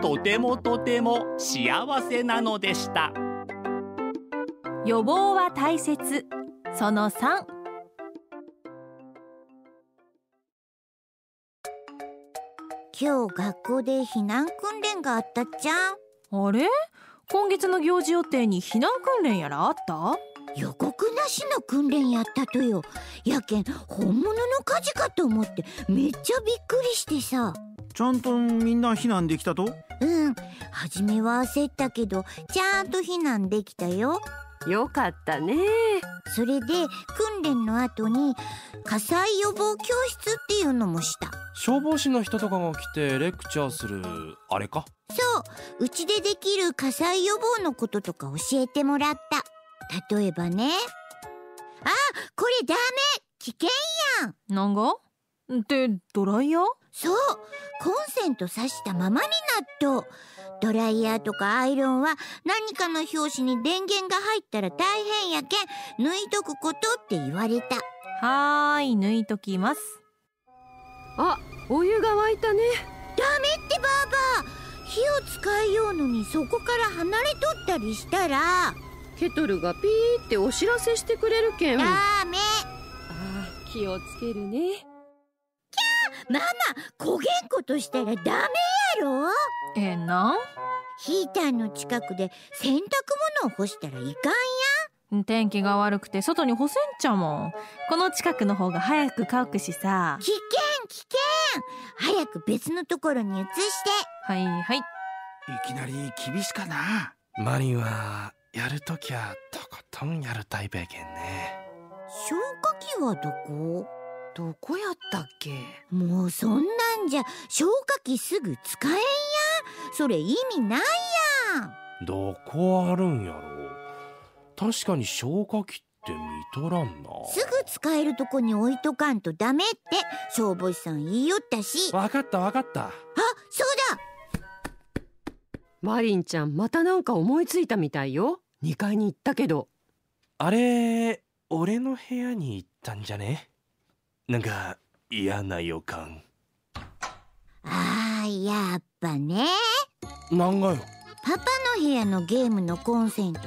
とてもとても幸せなのでした。予防は大切。その3今日学校で避難訓練があったっちゃん。あれ？今月の行事予定に避難訓練やらあった？予告なしの訓練やったとよ。やけん本物の火事かと思ってめっちゃびっくりしてさちゃんとみんな避難できたと？うん。初めは焦ったけどちゃんと避難できたよ。よかったね。それで訓練の後に火災予防教室っていうのもした。消防士の人とかが来てレクチャーするあれか？そう。うちでできる火災予防のこととか教えてもらった。例えばねあこれダメ。危険なんが？ってドライヤー？そう。コンセント挿したままになっとドライヤーとかアイロンは何かの拍子に電源が入ったら大変やけん。抜いとくことって言われた。はーい抜いときます。あお湯が沸いたね。ダメってばあば火を使いようのにそこから離れとったりしたら。ケトルがピーってお知らせしてくれるけん。ダあメー気をつけるねママ焦げんことしたらダメやろ？えな。んヒーターの近くで洗濯物を干したらいかんや。天気が悪くて外に干せんちゃもん。この近くの方が早く乾くしさ。危険危険。早く別のところに移して。はいはい。いきなり厳しかな。マリンはやるときはとことんやるタイプやけんね。消火器はどこ？どこやったっけ？もうそんなんじゃ消火器すぐ使えんや。それ意味ないやん。どこあるんやろ確かに消火器って見とらんな。すぐ使えるとこに置いとかんとダメって消防士さん言いよったし。あわかったわかった。そうだ。マリンちゃんまたなんか思いついたみたいよ。2階に行ったけど。あれ俺の部屋に行ったんじゃね？なんか嫌な予感。あーやっぱね。なんがよ。パパの部屋のゲームのコンセント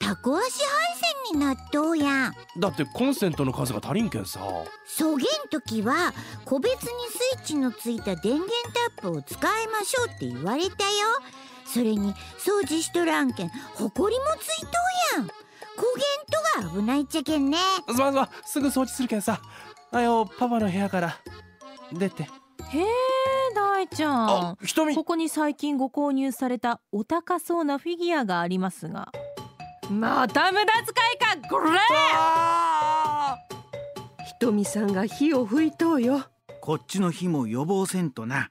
タコ足配線になっとうやん。だってコンセントの数が足りんけんさ。そげん時は個別にスイッチのついた電源タップを使いましょうって言われたよ。それに掃除しとらんけんほこりもついとうやん焦げん危ないっちゃけんね。すまんすまんすぐ掃除するけんさ。あよパパの部屋から。出て。へえ大ちゃん。あ瞳。ここに最近ご購入されたお高そうなフィギュアがありますが。また無駄遣いかこれひとみさんが火を吹いとうよ。こっちの火も予防せんとな